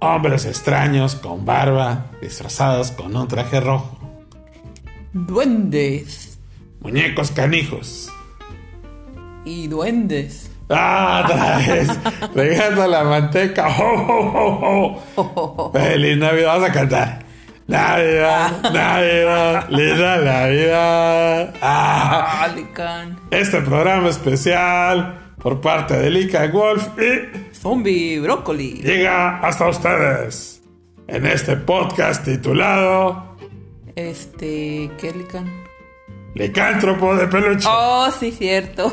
Hombres extraños con barba, disfrazados con un traje rojo. Duendes Muñecos canijos. y duendes. ¡Ah, otra vez! Regando la manteca. ¡Oh, oh, oh, oh! ¡Feliz Navidad! Vamos a cantar. Navidad, Navidad, linda Navidad. ¡Ah! Ah. Este programa especial por parte de Lika Wolf y Zombie brócoli. llega hasta ustedes en este podcast titulado Este, ¿qué Lican? Licántropo de Peluche. Oh, sí, cierto.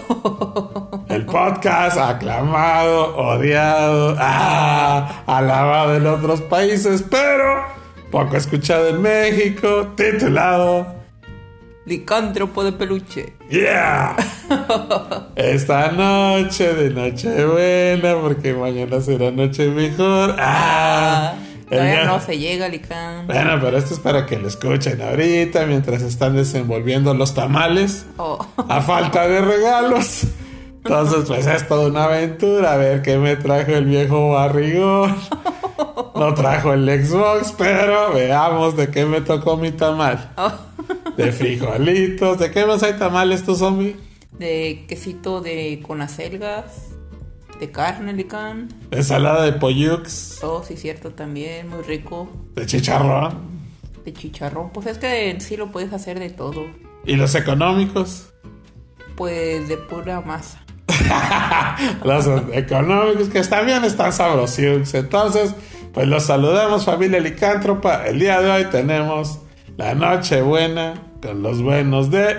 El podcast aclamado, odiado, ah, alabado en otros países, pero poco escuchado en México, titulado Licántropo de peluche. Yeah. Esta noche de Nochebuena, porque mañana será noche mejor. Ah, Ah, todavía no se llega, Lican. Bueno, pero esto es para que lo escuchen ahorita mientras están desenvolviendo los tamales Oh. a falta de regalos. Entonces, pues es toda una aventura. A ver qué me trajo el viejo barrigón. No trajo el Xbox, pero veamos de qué me tocó mi tamal. Oh. De frijolitos. ¿De qué más hay tamales tú, zombie? De quesito de con acelgas. De carne, Lican. De ensalada de pollux. Oh, sí, cierto, también. Muy rico. De chicharrón. De chicharrón. Pues es que sí lo puedes hacer de todo. Y los económicos. Pues de pura masa. Los económicos que también están sabrositos. Entonces, pues los saludamos familia licántropa. El día de hoy tenemos la noche buena con los buenos de...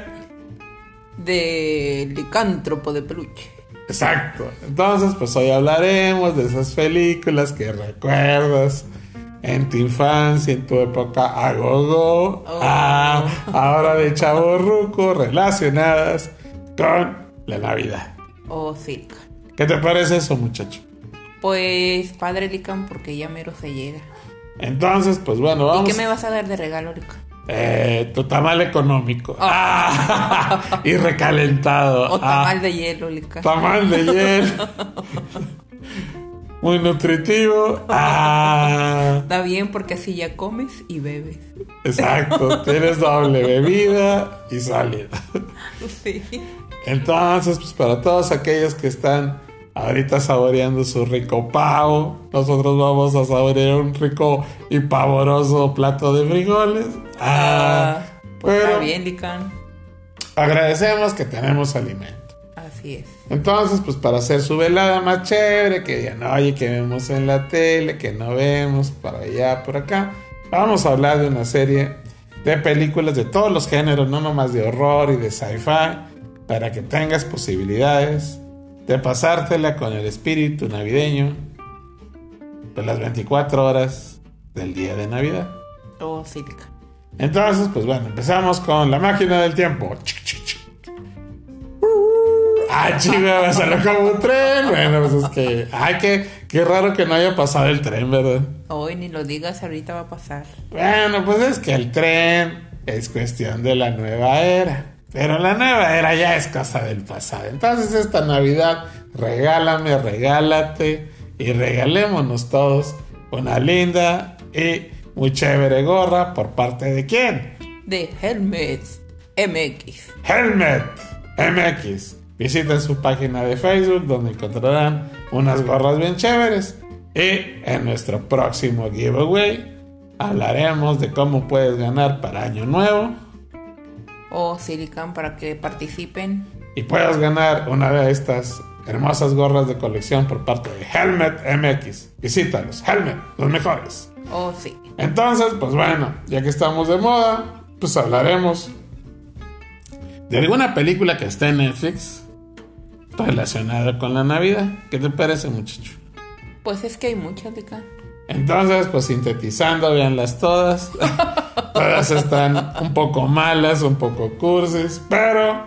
De licántropo de peluche. Exacto. Entonces, pues hoy hablaremos de esas películas que recuerdas en tu infancia, en tu época agogo, Oh. ah, ahora de chavo ruco, relacionadas con la Navidad. Sí, Lican. ¿Qué te parece eso, muchacho? Pues padre Lican, porque ya mero se llega. Entonces, pues bueno, vamos. ¿Y qué me vas a dar de regalo, Lican? Eh, tu tamal económico. Ah, y recalentado. O Ah, tamal de hielo, Lican. tamal de hielo. Muy nutritivo. Ah, Está bien porque así ya comes y bebes. exacto. Tienes doble bebida y salida. Sí. Entonces, pues para todos aquellos que están ahorita saboreando su rico pavo, nosotros vamos a saborear un rico y pavoroso plato de frijoles. Ah, Ah, pues pero está bien, Lican. agradecemos que tenemos alimento. Así es. Entonces, pues para hacer su velada más chévere, que digan, oye, que vemos en la tele, que no vemos, para allá, por acá, vamos a hablar de una serie de películas de todos los géneros, no nomás de horror y de sci-fi, para que tengas posibilidades de pasártela con el espíritu navideño de las 24 horas del día de Navidad. Oh, sí. Entonces, pues bueno, empezamos con la máquina del tiempo. Ah, chiva, salió como un tren. Bueno, pues es que. Ay, qué, qué raro que no haya pasado el tren, ¿verdad? Hoy ni lo digas, ahorita va a pasar. Bueno, pues es que el tren es cuestión de la nueva era. Pero la nueva era ya es cosa del pasado. Entonces, esta Navidad, regálame, regálate y regalémonos todos una linda y muy chévere gorra por parte de quién? De Helmets MX. Helmet MX. Visiten su página de Facebook donde encontrarán unas gorras bien chéveres. Y en nuestro próximo giveaway hablaremos de cómo puedes ganar para Año Nuevo Oh, Silicon para que participen. y puedas ganar una de estas hermosas gorras de colección por parte de Helmet MX. Visítalos, Helmet, los mejores. Oh, sí. Entonces, pues bueno, ya que estamos de moda, pues hablaremos de alguna película que esté en Netflix relacionada con la Navidad. ¿Qué te parece, muchacho? Pues es que hay muchas, Lican. Entonces, pues sintetizando, véanlas todas. todas están un poco malas, un poco cursis, pero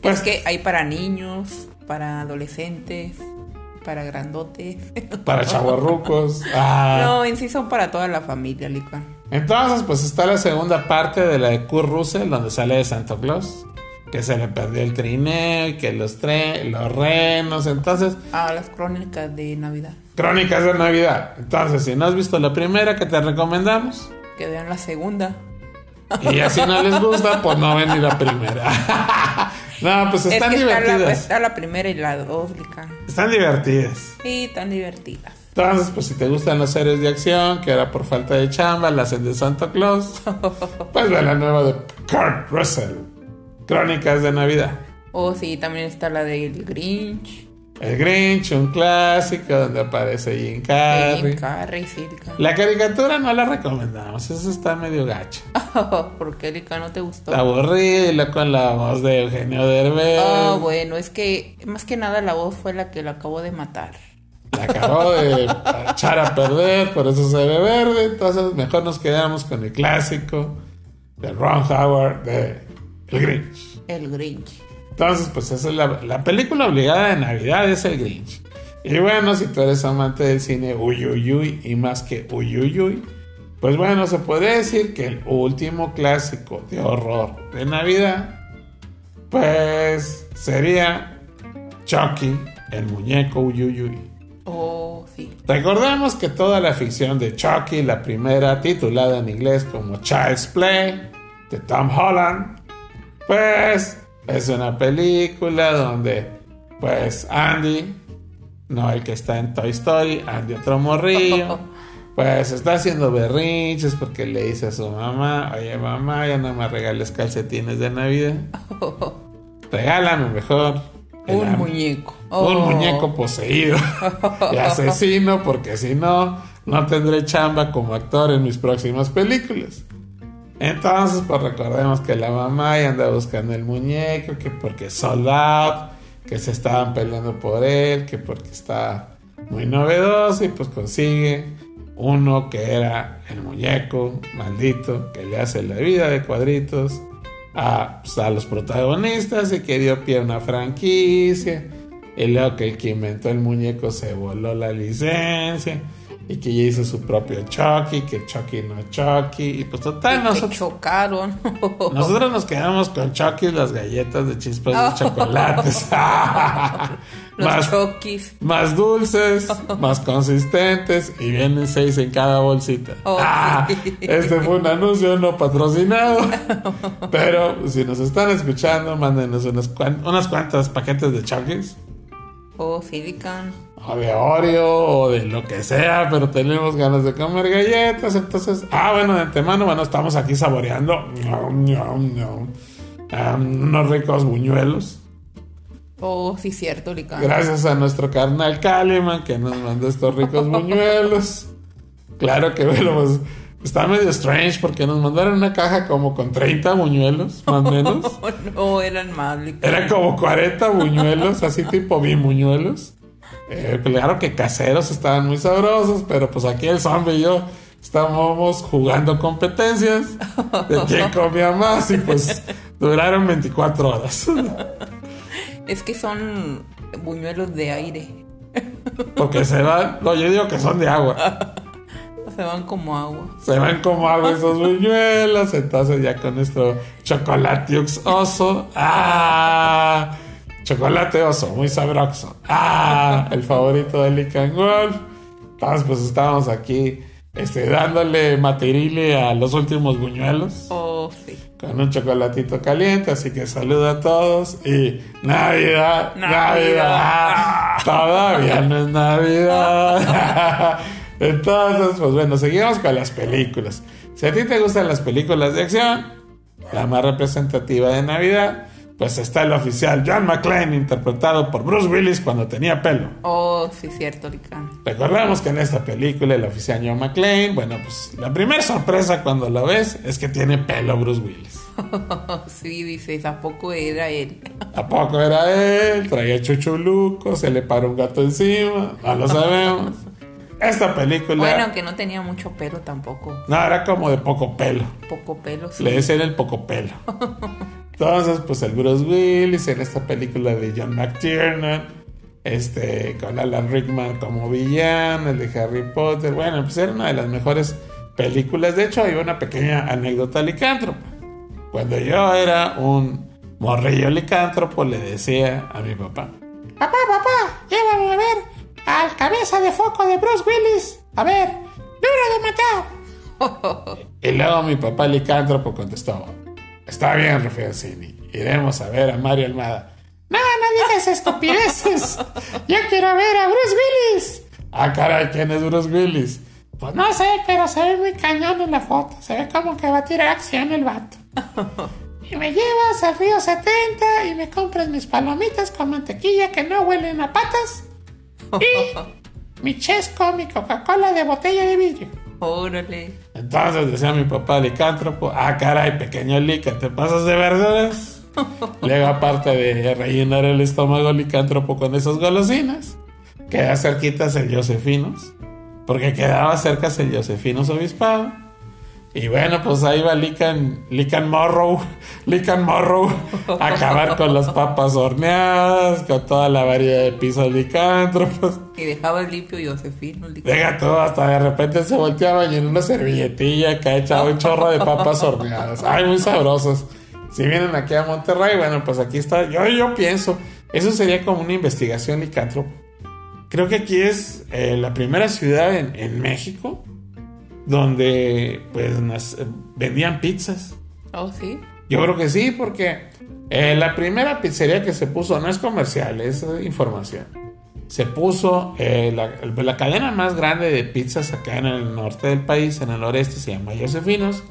pues Es que hay para niños, para adolescentes, para grandotes. para chavorrucos. Ah. No, en sí son para toda la familia, Lican. Entonces, pues está la segunda parte de la de Kurt Russell, donde sale de Santa Claus. Que se le perdió el trineo y que los, tre los renos. Entonces, Ah, las crónicas de Navidad. Crónicas de Navidad. Entonces, si no has visto la primera, que te recomendamos? Que vean la segunda. Y así no les gusta, pues no ven ni la primera. no, pues están es que está la, divertidas. está la primera y la dos, Lican. Están divertidas. Sí, tan divertidas. Entonces, pues si te gustan las series de acción, que ahora por falta de chamba las de Santa Claus, pues ve la nueva de Kurt Russell. Crónicas de Navidad. Oh, sí, también está la del Grinch. El Grinch, un clásico donde aparece Jim Carrey. Jim Carrey, sí. La caricatura no la recomendamos, eso está medio gacho. ¿Por qué, no te gustó? Está aburrido y luego con la voz de Eugenio Derbez. Ah, bueno, es que más que nada la voz fue la que lo acabó de matar. La acabó de echar a perder, por eso se ve verde. Entonces, mejor nos quedamos con el clásico de Ron Howard de El Grinch. El Grinch. Entonces, pues esa es la, la película obligada de Navidad, es El Grinch. Y bueno, si tú eres amante del cine uy, uy, uy, y más que uy, uy, uy, pues bueno, se podría decir que el último clásico de horror de Navidad, pues sería Chucky, el muñeco uy, uy, uy. Oh, sí. Recordemos que toda la ficción de Chucky, la primera titulada en inglés como Child's Play, de Tom Holland, pues es una película donde pues Andy, no el que está en Toy Story, Andy otro morrillo, pues está haciendo berrinches porque le dice a su mamá, oye mamá, ya no me regales calcetines de Navidad, regálame mejor. Un am- muñeco. un Oh. muñeco poseído y asesino, porque si no, no tendré chamba como actor en mis próximas películas. Entonces, pues recordemos que la mamá ya anda buscando el muñeco, que porque sold out, que se estaban peleando por él, que porque está muy novedoso y pues consigue uno que era el muñeco maldito que le hace la vida de cuadritos a, pues, a los protagonistas y que dio pie a una franquicia. Y luego que el que inventó el muñeco se voló la licencia y que ya hizo su propio Chucky, que Chucky no Chucky. Y pues total, Y nosotros, chocaron. nosotros nos quedamos con Chucky las galletas de chispas de chocolates. Los más, chokis. más dulces, más consistentes y vienen seis en cada bolsita. Oh, Ah, sí. este fue un anuncio no patrocinado. Pero si nos están escuchando, mándenos unas, cuan- unas cuantas paquetes de Chucky's. Oh, Silicon. O de Oreo o de lo que sea, pero tenemos ganas de comer galletas. Entonces, ah, bueno, de antemano, bueno, estamos aquí saboreando unos ricos buñuelos. Oh, sí, cierto, Lican. Gracias a nuestro carnal Caliman que nos mandó estos ricos buñuelos. Claro que bueno, pues está medio strange porque nos mandaron una caja como con 30 buñuelos, más o menos. Oh, no, eran más. Eran como 40 buñuelos, así tipo bimuñuelos. Eh, claro que caseros estaban muy sabrosos, pero pues aquí el zombie y yo estábamos jugando competencias de quién comía más y pues duraron 24 horas. Es que son buñuelos de aire. Porque se van, no, yo digo que son de agua. Se van como agua. Se van como agua esos buñuelos. Entonces ya con nuestro chocolate oso. ¡Ah! Chocolate oso, muy sabroso. ¡Ah! El favorito de Lican Wolf. Entonces pues estábamos aquí este, dándole materile a los últimos buñuelos. Oh, sí. Con un chocolatito caliente, así que saluda a todos y Navidad, Navidad, Navidad. todavía no es Navidad. Entonces, pues bueno, seguimos con las películas. Si a ti te gustan las películas de acción, la más representativa de Navidad, pues está el oficial John McClane, interpretado por Bruce Willis cuando tenía pelo. Oh, sí, cierto, Lican. Recordemos que en esta película el oficial John McClane, bueno, pues la primera sorpresa cuando lo ves es que tiene pelo Bruce Willis. sí, dices, ¿a poco era él? ¿A poco era él? Traía chuchuluco, se le paró un gato encima, no lo sabemos. Esta película, Bueno, aunque no tenía mucho pelo tampoco. no, era como de poco pelo. Poco pelo, sí. Le decían el poco pelo. Entonces, pues el Bruce Willis en esta película de John McTiernan, este, con Alan Rickman como villano, el de Harry Potter. Bueno, pues era una de las mejores películas. De hecho, hay una pequeña anécdota licántropa. Cuando yo era un morrillo licántropo, le decía a mi papá: Papá, papá, llévame a ver al cabeza de foco de Bruce Willis. A ver, duro de matar. y luego mi papá licántropo contestó, está bien, Rufiancini, iremos a ver a Mario Almada. No, no digas estupideces. Yo quiero ver a Bruce Willis. Ah, caray, ¿quién es Bruce Willis? Pues no sé, pero se ve muy cañón en la foto. Se ve como que va a tirar acción el vato. Y me llevas al río 70 y me compras mis palomitas con mantequilla que no huelen a patas. Y mi chesco, mi Coca-Cola de botella de vidrio. Órale. Entonces decía mi papá licántropo, ah caray, pequeño lica, ¿te pasas de verduras? Luego aparte de rellenar el estómago licántropo con esas golosinas, queda cerquitas el Josefinos, porque quedaba cerca el Josefinos Obispado. Y bueno, pues ahí va Lican, Lican Morrow, Lican Morrow, a acabar con las papas horneadas, con toda la variedad de pisos licántropos. Y dejaba limpio Josefino. Deja todo, hasta de repente se volteaba y en una servilletilla que ha echado un chorro de papas horneadas. Ay, muy sabrosos. Si vienen aquí a Monterrey, bueno, pues aquí está. Yo, yo pienso, eso sería como una investigación licántropo. Creo que aquí es eh, la primera ciudad en, en México donde pues nas- vendían pizzas. Oh, sí. Yo creo que sí, porque eh, la primera pizzería que se puso no es comercial, es eh, información. Se puso eh, la, la cadena más grande de pizzas acá en el norte del país, en el noreste, se llama Josefinos.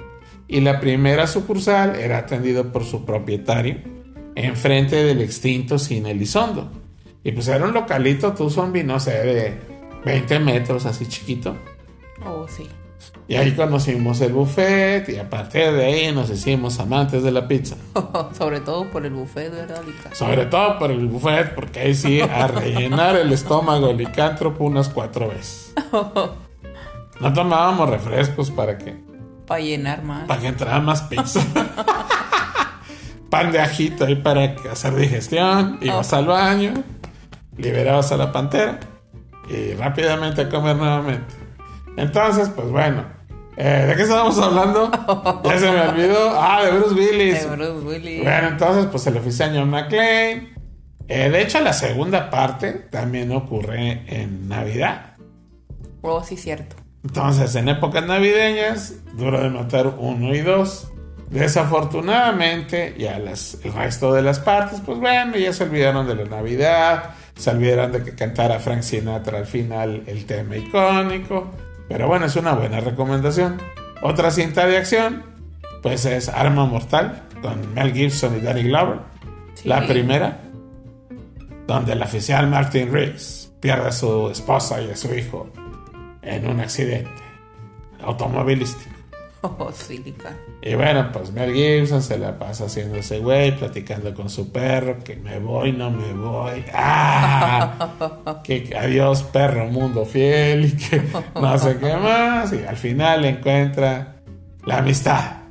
Y la primera sucursal era atendido por su propietario, enfrente del extinto Cine Elizondo. Y pues era un localito, tú zombie, no sé, de 20 metros, así chiquito. Oh, sí. Y ahí conocimos el buffet y a partir de ahí nos hicimos amantes de la pizza. Sobre todo por el buffet, ¿verdad, Lica? Sobre todo por el buffet, porque ahí sí, a rellenar el estómago licántropo unas cuatro veces. No tomábamos refrescos para que, Para llenar más. para que entrara más pizza. Pan de ajito ahí para hacer digestión. Ibas al baño, liberabas a la pantera y rápidamente a comer nuevamente. Entonces, pues bueno. eh, ¿De qué estábamos hablando? Ya se me olvidó. Ah, de Bruce Willis. De Bruce Willis. Bueno, entonces, pues el oficial John McClane. Eh, de hecho, la segunda parte también ocurre en Navidad. Oh, sí, cierto. Entonces, en épocas navideñas, duro de matar uno y dos. Desafortunadamente, ya las, el resto de las partes, pues bueno, ya se olvidaron de la Navidad, se olvidaron de que cantara Frank Sinatra al final el tema icónico. Pero bueno, es una buena recomendación. Otra cinta de acción, pues es Arma Mortal, con Mel Gibson y Danny Glover. Sí. La primera, donde el oficial Martin Riggs pierde a su esposa y a su hijo en un accidente automovilístico. Oh, sí, Lica. Y bueno, pues Mel Gibson se la pasa haciendo ese güey, platicando con su perro, que me voy, no me voy. ¡Ah! que adiós, perro, mundo fiel, y que no sé qué más. Y al final encuentra la amistad,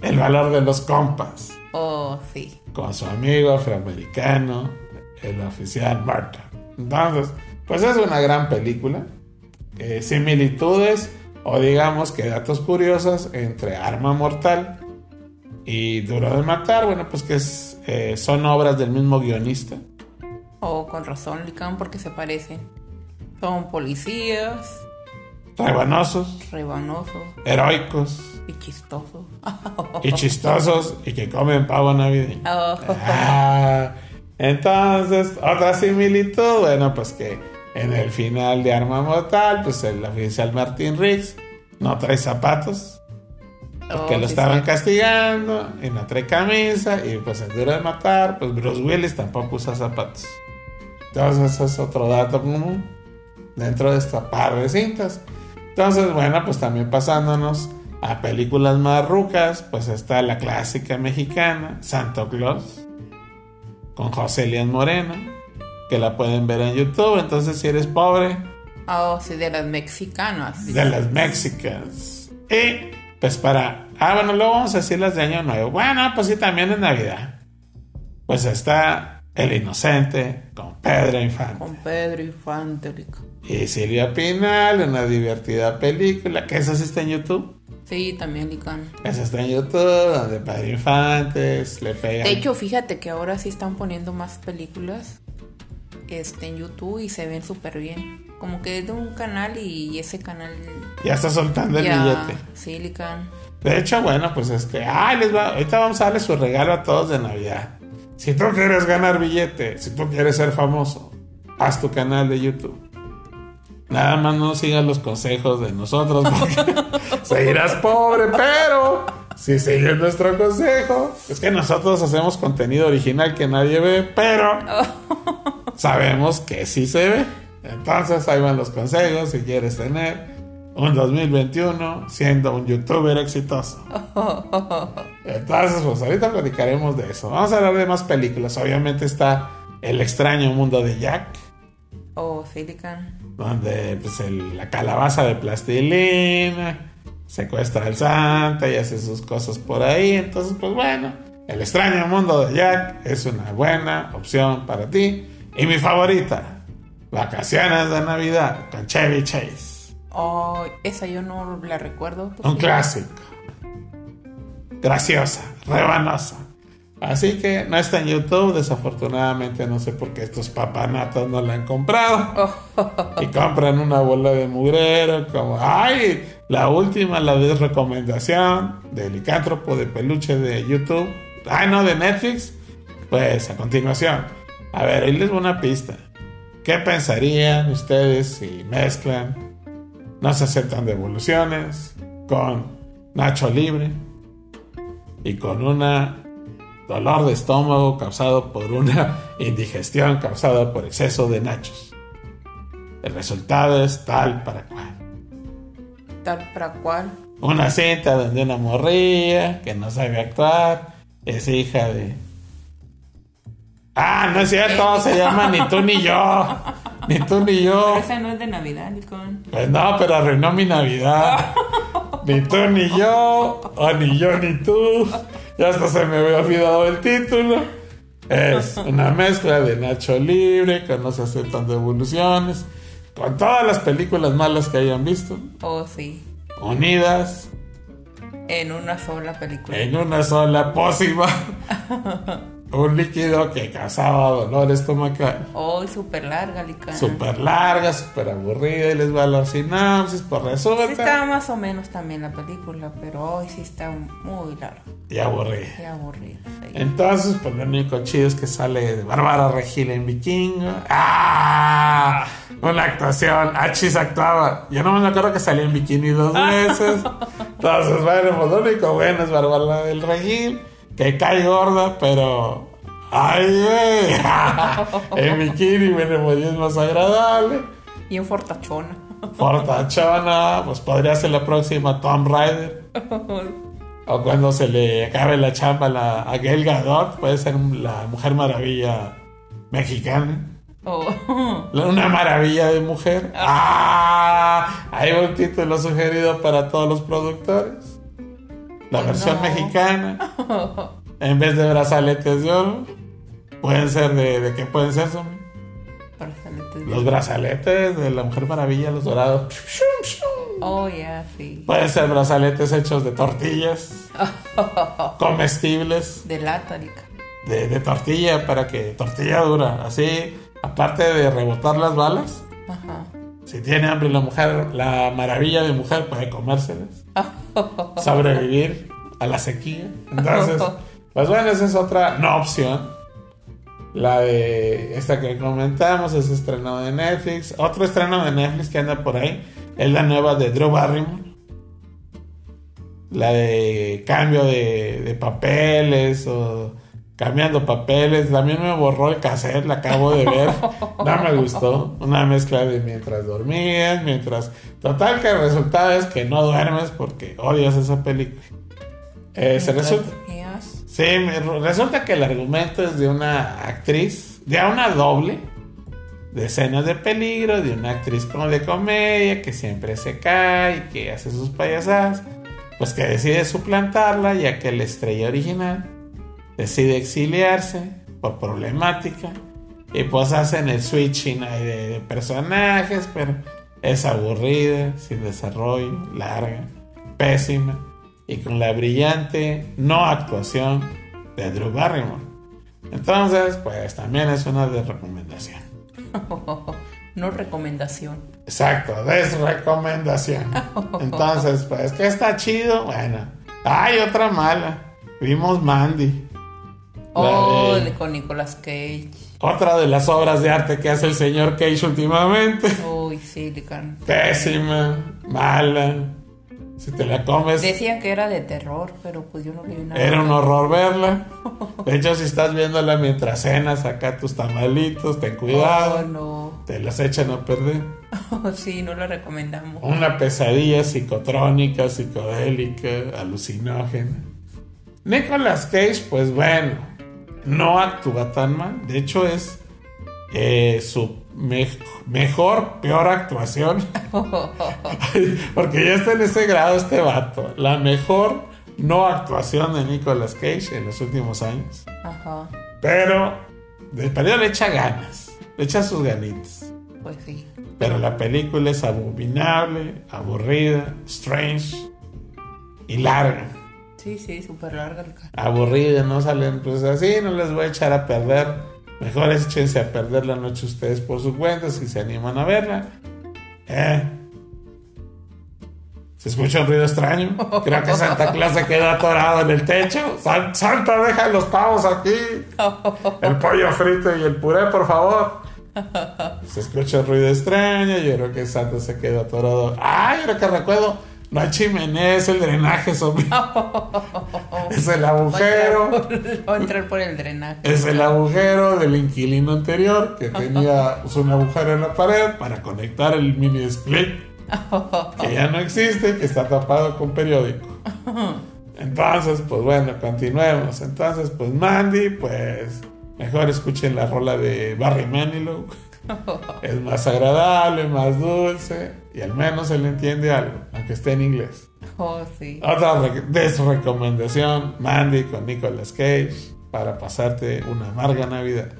el valor de los compas, Oh, sí. con su amigo afroamericano, el oficial Martin. Entonces, pues es una gran película. Eh, similitudes o digamos que datos curiosos entre Arma Mortal y Duro de Matar, bueno, pues que es, eh, son obras del mismo guionista. Oh, con razón, Lican, porque se parecen. Son policías, Rebanosos, rebanosos heroicos y chistosos. y chistosos y que comen pavo navideño. Oh, Ah, entonces, otra similitud, bueno, pues que en el final de Arma Mortal, pues el oficial Martin Riggs no trae zapatos. Porque Oh, lo estaban castigando y no trae camisa y pues en duro de matar, pues Bruce Willis tampoco usa zapatos. Entonces ese es otro dato común dentro de esta par de cintas. Entonces, bueno, pues también pasándonos a películas más rucas, pues está la clásica mexicana, Santo Claus, con José Elian Moreno, que la pueden ver en YouTube. Entonces, si eres pobre, Oh, sí, de las mexicanas. de las Mexicans. Y pues para. Ah, bueno, luego vamos a decir las de Año Nuevo. Bueno, pues sí, también es Navidad. Pues está El Inocente con Pedro Infante. Con Pedro Infante, Lica. Y Silvia Pinal, una divertida película. Que esa sí está en YouTube. Sí, también Lican. Esa está en YouTube, donde Pedro Infantes le pega. De hecho, fíjate que ahora sí están poniendo más películas este, en YouTube y se ven súper bien. Como que es de un canal y ese canal Ya está soltando el billete. Silican. De hecho, bueno, pues este, ay, les va, ahorita vamos a darle su regalo a todos de Navidad. Si tú quieres ganar billete, si tú quieres ser famoso, haz tu canal de YouTube. Nada más no sigas los consejos de nosotros porque seguirás pobre, pero si sigues nuestro consejo, es que nosotros hacemos contenido original que nadie ve, pero sabemos que sí se ve. Entonces ahí van los consejos si quieres tener un 2021 siendo un youtuber exitoso. Entonces, pues ahorita platicaremos de eso. Vamos a hablar de más películas. Obviamente está El extraño mundo de Jack, O Silican. donde pues, el- la calabaza de plastilina secuestra al Santa y hace sus cosas por ahí. Entonces, pues bueno, El extraño mundo de Jack es una buena opción para ti. Y mi favorita, Vacaciones de Navidad con Chevy Chase. Oh, esa yo no la recuerdo. Un clásico. Graciosa, rebanosa. Así que no está en YouTube, desafortunadamente no sé por qué estos papanatos no la han comprado. Y compran una bola de mugrero como, ay, la última, la desrecomendación del licántropo de peluche de YouTube. Ay, no, de Netflix. Pues a continuación, a ver, ahí les voy una pista. ¿Qué pensarían ustedes si mezclan No se aceptan devoluciones con Nacho Libre y con una dolor de estómago causado por una indigestión causada por exceso de nachos? El resultado es tal para cual. Tal para cual. Una cinta donde una morrilla que no sabe actuar es hija de. Ah, no es cierto, se llama Ni tú ni yo. Ni tú ni yo. Pero esa no es de Navidad, Licón. Pues no, pero arruinó mi Navidad. Ni tú ni yo, o ni yo ni tú. Ya hasta se me había olvidado el título. Es una mezcla de Nacho Libre, que no se aceptan devoluciones, con todas las películas malas que hayan visto, Oh, sí. unidas En una sola película. en una sola pócima. Un líquido que causaba dolor estomacal. Oh, súper larga, Licón. Súper larga, súper aburrida, y les va a la sinapsis, por Sí resumen. estaba más o menos también la película, pero hoy sí está muy larga. Y aburrida. Qué aburrida. sí. Entonces, pues lo único chido es que sale Bárbara Regil en Vikingo. ¡Ah! Una actuación. Achis actuaba. Yo no me acuerdo que salía en bikini dos veces. Entonces, bueno, pues lo único bueno es Bárbara del Regil. Que cae gorda, pero. ¡Ay, güey! en bikini, bueno, es más agradable. Y en Fortachona. Fortachona, pues podría ser la próxima Tom Rider. O cuando se le acabe la chamba a la, a Gail Gadot, puede ser la Mujer Maravilla mexicana. Oh. Una maravilla de mujer. ¡Ah! Hay un título sugerido para todos los productores. La versión no. mexicana. En vez de brazaletes de oro. Pueden ser de... ¿De qué pueden ser? Somi? Brazaletes de- Los brazaletes de la Mujer Maravilla, los dorados. Oh, ya, sí. Pueden ser brazaletes hechos de tortillas. comestibles. De lata, de, de tortilla para que tortilla dura. Así, aparte de rebotar las balas, Ajá. Si tiene hambre la mujer, la maravilla de mujer puede comérselas, sobrevivir a la sequía. Entonces, pues bueno, esa es otra no opción. La de esta que comentamos es estreno de Netflix. Otro estreno de Netflix que anda por ahí es la nueva de Drew Barrymore. La de cambio de, de papeles o cambiando papeles. También me borró el cassette, la acabo de ver. No me gustó. Una mezcla de mientras dormías, mientras... Total que el resultado es que no duermes porque odias esa película. Eh, se resulta... Sí, resulta que el argumento es de una actriz, de una doble, de escenas de peligro, de una actriz como de comedia que siempre se cae y que hace sus payasadas, pues que decide suplantarla ya que la estrella original decide exiliarse por problemática y pues hacen el switching ahí de, de personajes, pero es aburrida, sin desarrollo, larga, pésima y con la brillante no actuación de Drew Barrymore. Entonces, pues también es una de recomendación. no recomendación. Exacto, desrecomendación. Entonces, pues, que está chido? Bueno, hay otra mala. Vimos Mandy. Oh, con Nicolas Cage. Otra de las obras de arte que hace el señor Cage últimamente. Uy, Silicon. Pésima, mala. Si te la comes. Decían que era de terror, pero pues yo no vi nada. Era un horror verla. De hecho, si estás viéndola mientras cenas, acá tus tamalitos, ten cuidado. Oh, no. Te las echan a perder. sí, no la recomendamos. Una pesadilla psicotrónica, psicodélica, alucinógena. Nicolas Cage, pues bueno, no actúa tan mal. De hecho, es eh, su mejor, peor actuación. Porque ya está en ese grado este vato. La mejor no actuación de Nicolas Cage en los últimos años. Ajá. Pero de periodo le echa ganas. Le echa sus ganitas. Pues sí. Pero la película es abominable, aburrida, strange y larga. Sí, sí, súper larga. Aburrida, no salen, pues así, no les voy a echar a perder. Mejor échense a perder la noche ustedes por su cuenta si se animan a verla. Eh. ¿Se escucha un ruido extraño? Creo que Santa Claus se quedó atorado en el techo. Santa, deja los pavos aquí. El pollo frito y el puré, por favor. Se escucha un ruido extraño. Yo creo que Santa se quedó atorado. ¡Ay, ahora que recuerdo! No hay chimenea, es el drenaje, es el agujero. Va a entrar por el drenaje. Es el agujero del inquilino anterior que tenía un agujero en la pared para conectar el mini split. Que ya no existe, que está tapado con periódico. Entonces, pues bueno, continuemos. Entonces, pues Mandy, pues mejor escuchen la rola de Barry Manilow. es más agradable, más dulce y al menos se le entiende algo, aunque esté en inglés. Oh, sí. Otra desrecomendación, Mandy con Nicolas Cage para pasarte una amarga Navidad.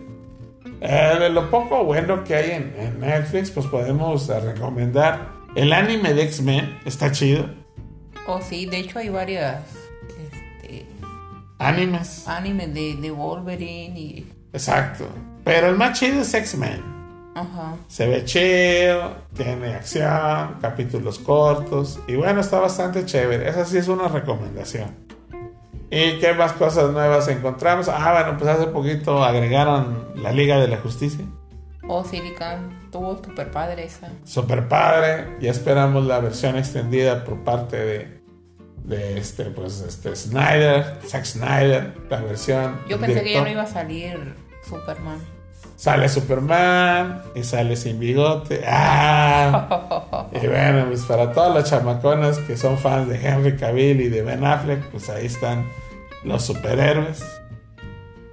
Eh, de lo poco bueno que hay en, Netflix, pues podemos recomendar el anime de X-Men, está chido. Oh, sí, de hecho hay varias este, animes. Animes de, de Wolverine y... Exacto. Pero el más chido es X-Men. Se ve chido, tiene acción, capítulos cortos y bueno, está bastante chévere. Esa sí es una recomendación. ¿Y qué más cosas nuevas encontramos? Ah, bueno, pues hace poquito agregaron la Liga de la Justicia. Oh, Silicon, tuvo super padre esa. Super padre, ya esperamos la versión extendida por parte de, de este, pues, este Snyder, Zack Snyder, la versión. Yo pensé que ya no iba a salir Superman. Sale Superman y sale sin bigote. ¡Ah! Y bueno, pues para todas las chamaconas que son fans de Henry Cavill y de Ben Affleck, pues ahí están los superhéroes.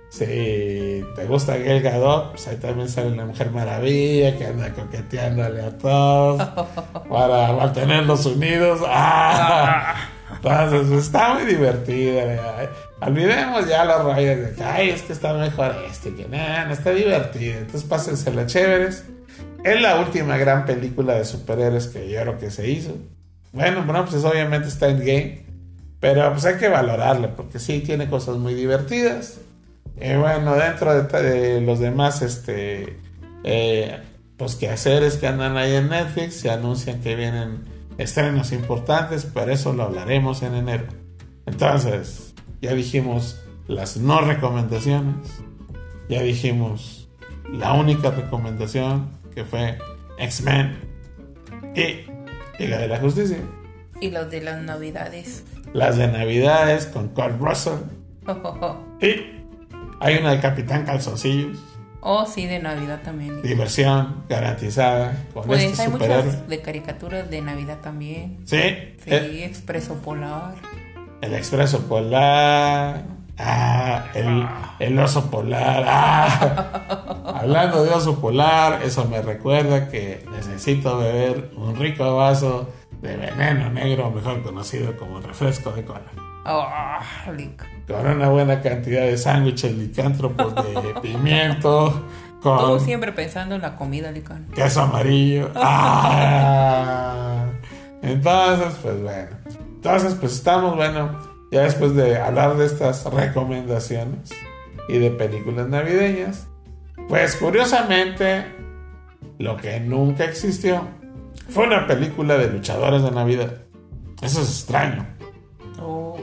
Si te gusta Gal Gadot, pues ahí también sale la Mujer Maravilla que anda coqueteándole a todos para mantenerlos unidos. ¡Ah! Entonces, pues, está muy divertida. Olvidemos ya los rayos de que, ay, es que está mejor este, que nada, no está divertido. Entonces, pásensela chéveres. Es la última gran película de superhéroes que yo creo que se hizo. Bueno, bueno, pues obviamente está en game. Pero pues hay que valorarle porque sí tiene cosas muy divertidas. Y bueno, dentro de, los demás, este, eh, pues quehaceres que andan ahí en Netflix, se anuncian que vienen estrenos importantes, pero eso lo hablaremos en enero. Entonces, ya dijimos las no recomendaciones, ya dijimos la única recomendación que fue X-Men y Liga de la Justicia. Y los de las Navidades. Las de Navidades con Kurt Russell. y hay una de Capitán Calzoncillos. Oh, sí, de Navidad también. Diversión garantizada con pues este hay muchas de caricaturas de Navidad también. Sí. Sí, eh, Expreso Polar. El Expreso Polar. Ah, el, el oso polar. Ah. Hablando de oso polar, eso me recuerda que necesito beber un rico vaso de veneno negro, mejor conocido como refresco de cola. Oh, con una buena cantidad de sándwiches licántropos de pimiento. Con Todo siempre pensando en la comida, Licán. Queso amarillo. Ah. Entonces, pues bueno. Entonces, pues estamos, bueno, ya después de hablar de estas recomendaciones y de películas navideñas, pues curiosamente, lo que nunca existió fue una película de luchadores de Navidad. Eso es extraño. Oh,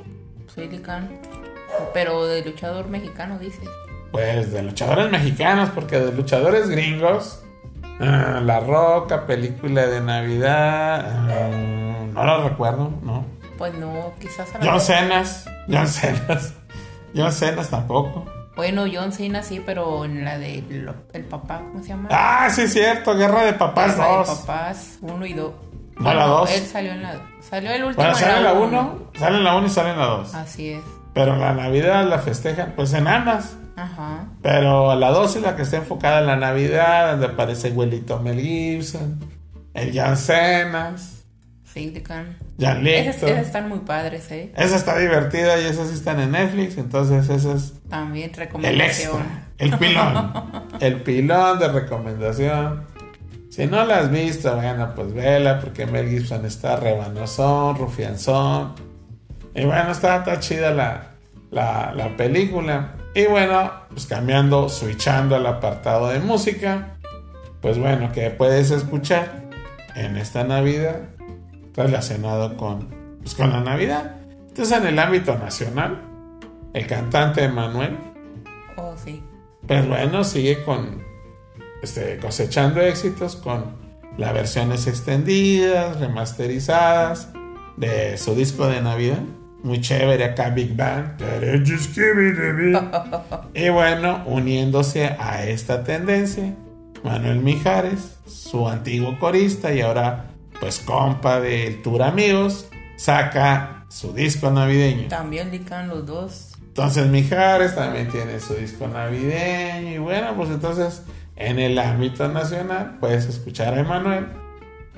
Silicon. Pero de luchador mexicano, dices. Pues de luchadores mexicanos, porque de luchadores gringos, ah, La Roca, película de Navidad, ah, no lo recuerdo, ¿no? Pues no, quizás a la John Cenas, John Cenas, John Cenas tampoco. Bueno, John Cena sí, pero en la de lo- el papá, ¿cómo se llama? Ah, sí es cierto, Guerra de Papás Guerra de 2. papás, uno y dos. No, la dos. Él salió en la. Salió el último. Bueno, en sale en la uno. 1, sale en la 1 y sale en la 2. Así es. Pero la Navidad la festejan, pues en ambas. Ajá. Pero la 2 es la que está enfocada en la Navidad, donde aparece abuelito Mel Gibson, el Jan Cenas, Silicon. Esas, esas están muy padres, ¿eh? Esa está divertida y esas sí están en Netflix, entonces ese es También el recomendación. extra, el pilón, el pilón de recomendación. Si no la has visto, bueno, pues vela, porque Mel Gibson está rebanosón, rufianzón. Y bueno, está, está chida la, la, la película. Y bueno, pues cambiando, switchando al apartado de música, pues bueno, que puedes escuchar en esta Navidad relacionado con, pues con la Navidad. Entonces, en el ámbito nacional, el cantante Manuel Oh, sí. pues bueno, sigue con este, cosechando éxitos con las versiones extendidas, remasterizadas de su disco de Navidad. Muy chévere acá, Big Bang. Y bueno, uniéndose a esta tendencia, Manuel Mijares, su antiguo corista y ahora pues compa del Tour Amigos, saca su disco navideño. También lican los dos. Entonces Mijares también tiene su disco navideño y bueno, pues entonces en el ámbito nacional puedes escuchar a Emanuel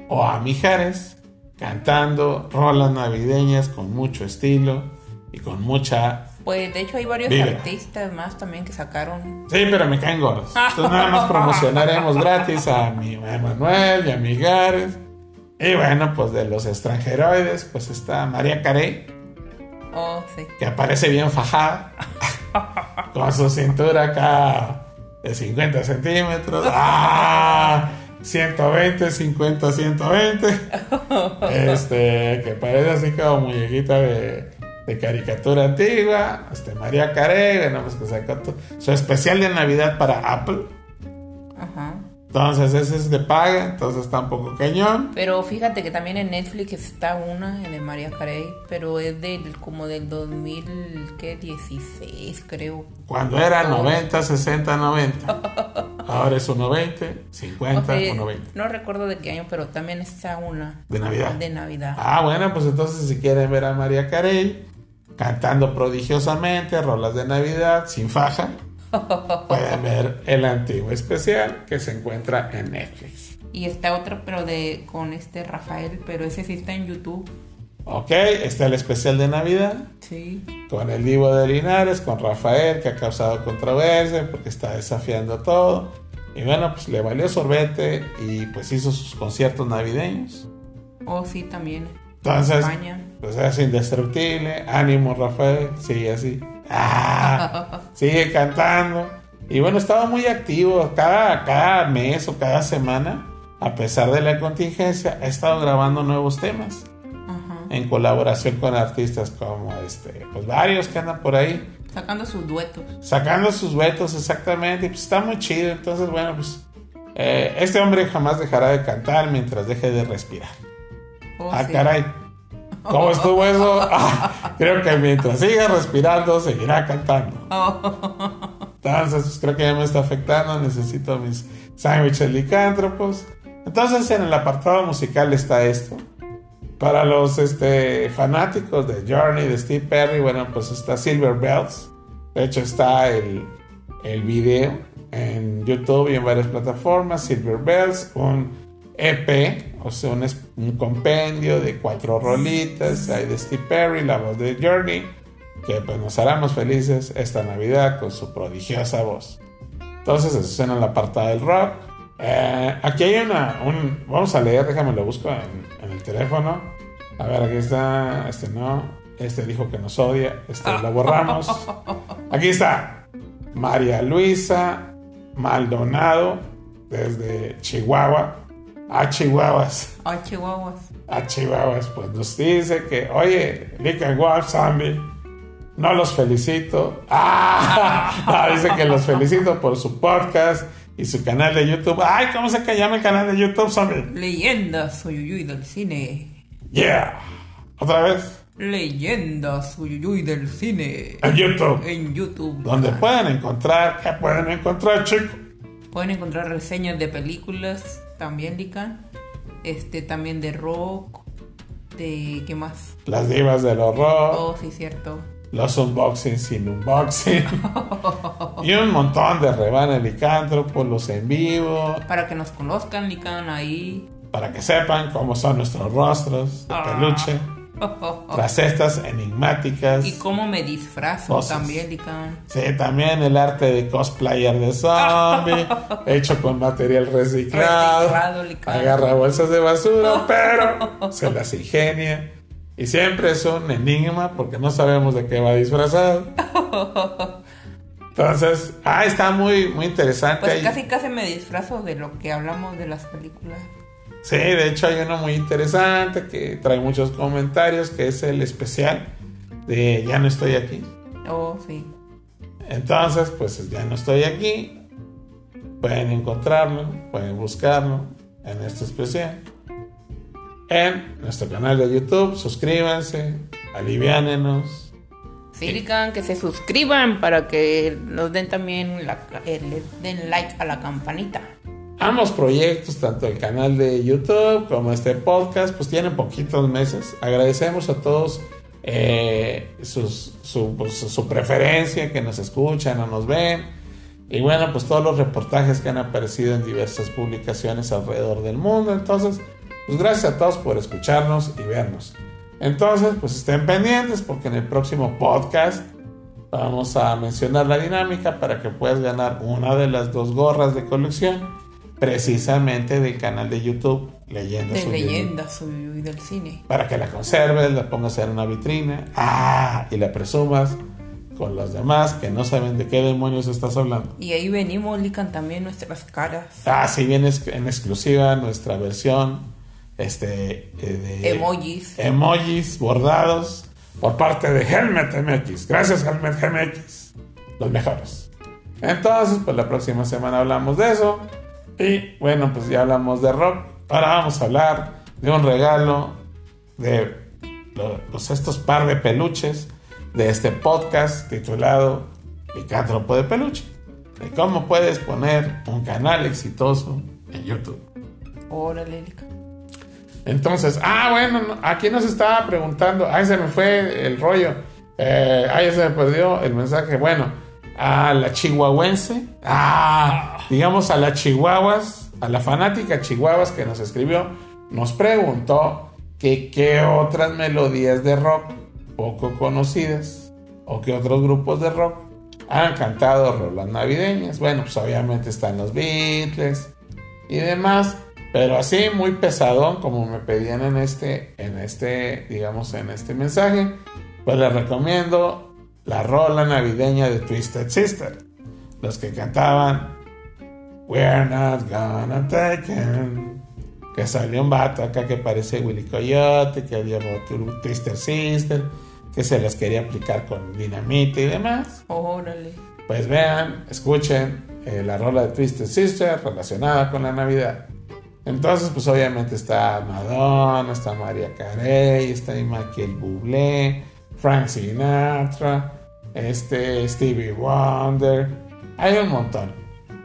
o a Mijares cantando rolas navideñas con mucho estilo y con mucha... Pues de hecho hay varios Vive. artistas más también que sacaron. Sí, pero me caen gordos. Entonces nada más promocionaremos gratis a mi a Emanuel y a Mijares. Y bueno, pues de los extranjeroides, pues está María Carey, Oh, sí. que aparece bien fajada, con su cintura acá de 50 centímetros, ¡ah! 120, 50, 120, este, que parece así como muñequita de, de caricatura antigua, este, María Carey, bueno, pues que sacó su especial de Navidad para Apple. Entonces ese es de paga, entonces está un poco cañón, Pero fíjate que también en Netflix está una de María Carey, pero es del como del 2016, creo. cuando era 90, 60, 90, ahora es 120, 50, O sea, 120. no recuerdo de qué año, pero también está una De Navidad. de Navidad. Ah, bueno, pues entonces si quieren ver a María Carey cantando prodigiosamente rolas de Navidad sin faja, pueden ver el antiguo especial que se encuentra en Netflix. Y está otra, pero de con este Rafael, pero ese sí está en YouTube. Ok, está el especial de Navidad Sí. con el Divo de Linares, con Rafael, que ha causado controversia porque está desafiando todo. Y bueno, pues le valió sorbete y pues hizo sus conciertos navideños. Oh, sí, también. Entonces, España. pues es indestructible. Ánimo, Rafael. Sigue así. Ah, sigue cantando. Y bueno, estaba muy activo. Cada, cada mes o cada semana, a pesar de la contingencia, ha estado grabando nuevos temas. Ajá. En colaboración con artistas como este, pues varios que andan por ahí. Sacando sus duetos. Sacando sus vetos exactamente. Y pues está muy chido. Entonces, bueno, pues eh, este hombre jamás dejará de cantar mientras deje de respirar. Oh, Ah, sí. caray. ¿Cómo estuvo eso? Ah, creo que mientras siga respirando, seguirá cantando. Entonces, pues, creo que ya me está afectando. Necesito mis sándwiches licántropos. Entonces, en el apartado musical está esto. Para los este, fanáticos de Journey, de Steve Perry, bueno, pues está Silver Bells. De hecho, está el, el video en YouTube y en varias plataformas. Silver Bells, un EP, o sea, un, un compendio de cuatro rolitas. Hay de Steve Perry, la voz de Journey, que pues nos hará más felices esta Navidad con su prodigiosa voz. Entonces, eso suena en la apartado del rock. Eh, aquí hay una, un, vamos a leer, déjame lo busco en, en el teléfono. A ver, aquí está, este no, este dijo que nos odia, este lo borramos. Aquí está, María Luisa Maldonado desde Chihuahua a Chihuahuas. A Chihuahuas. A Chihuahuas, pues nos dice que, oye, Wolf Zombie, no los felicito. Ah, no, dice que los felicito por su podcast y su canal de YouTube. Ay, ¿cómo se llama el canal de YouTube, Zombie? Leyendas Uyuyuy del cine. Yeah. ¿Otra vez? Leyendas Uyuyuy del cine. En YouTube. En YouTube. Donde pueden encontrar, ¿qué pueden encontrar, chicos? Pueden encontrar reseñas de películas también, Lican. Este, también de rock. De, ¿qué más? Las divas del horror. Oh, sí, cierto. Los unboxings sin unboxing. y un montón de rebana licántropo, los en vivo. Para que nos conozcan, Lican, ahí. Para que sepan cómo son nuestros rostros de peluche. Tras estas enigmáticas. Y cómo me disfrazo Cosas. también, Lican. Sí, también el arte de cosplayer de zombie, hecho con material reciclado. Agarra bolsas de basura, pero se las ingenia. Y siempre es un enigma porque no sabemos de qué va disfrazado. Entonces, ah, está muy, muy interesante. Pues ahí. casi casi me disfrazo de lo que hablamos de las películas. Sí, de hecho hay uno muy interesante que trae muchos comentarios, que es el especial de Ya no estoy aquí. Oh, sí. Entonces, pues ya no estoy aquí. Pueden encontrarlo, pueden buscarlo en este especial. En nuestro canal de YouTube, suscríbanse, aliviánenos. Sí, que se suscriban para que nos den también la, eh, le den like a la campanita. Ambos proyectos, tanto el canal de YouTube como este podcast, pues tienen poquitos meses. Agradecemos a todos eh, sus- su, pues, su preferencia, que nos escuchan o nos ven. Y bueno, pues todos los reportajes que han aparecido en diversas publicaciones alrededor del mundo. Entonces, pues gracias a todos por escucharnos y vernos. Entonces, pues estén pendientes porque en el próximo podcast vamos a mencionar la dinámica para que puedas ganar una de las dos gorras de colección precisamente del canal de YouTube Leyendas De leyendas y del cine. Para que la conserves, la pongas en una vitrina ah, y la presumas con los demás que no saben de qué demonios estás hablando. Y ahí venimos, Lican, también nuestras caras. Ah, si viene en exclusiva nuestra versión este, eh, de Emojis. emojis bordados por parte de Helmet MX. Gracias, Helmet MX. Los mejores. Entonces, pues la próxima semana hablamos de eso. Y bueno, pues ya hablamos de rock. Ahora vamos a hablar de un regalo de lo- los, estos par de peluches de este podcast titulado Licántropo de Peluche. De cómo puedes poner un canal exitoso en YouTube. Órale, Lican. Entonces, ah, bueno, no, aquí nos estaba preguntando, ay, se me fue el rollo, eh, ay, se me perdió el mensaje, bueno, a la chihuahuense, ah, digamos a las chihuahuas, a la fanática chihuahuas que nos escribió, nos preguntó que qué otras melodías de rock poco conocidas o qué otros grupos de rock han cantado rolas navideñas. Bueno, pues obviamente están los Beatles y demás, pero así muy pesadón como me pedían en este, en este, digamos, en este mensaje, pues les recomiendo la rola navideña de Twisted Sister, los que cantaban We're not gonna take it. Que salió un vato acá que parece Willy Coyote, que había voto Twister Sister, que se las quería aplicar con dinamita y demás. Órale. Pues vean, escuchen eh, la rola de Twisted Sister relacionada con la Navidad. Entonces, pues obviamente está Madonna, está María Carey, está Michael Bublé, Frank Sinatra, este Stevie Wonder. Hay un montón.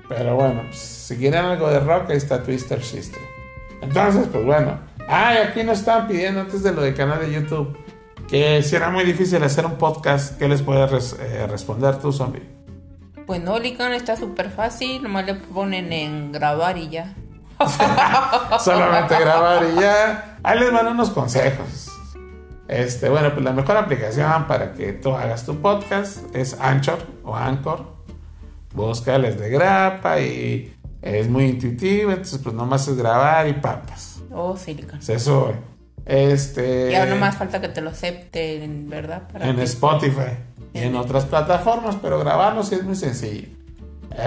Pero bueno, pues, si quieren algo de rock, ahí está Twister Sister. Entonces, pues bueno. Ay, aquí nos estaban pidiendo antes de lo del canal de YouTube que si era muy difícil hacer un podcast, ¿qué les puedes res- eh, responder tú, zombie? Pues no, Lican está súper fácil. Nomás le ponen en grabar y ya. Solamente grabar y ya. Ahí les van unos consejos. Este, bueno, pues la mejor aplicación para que tú hagas tu podcast es Anchor o Anchor. Búscales de grapa y es muy intuitivo, entonces pues nomás es grabar y papas. Oh, sí, Lican. Se sube. Este Ya nomás falta que te lo acepten, ¿verdad? Para en que- Spotify y en otras plataformas, pero grabarlo sí es muy sencillo.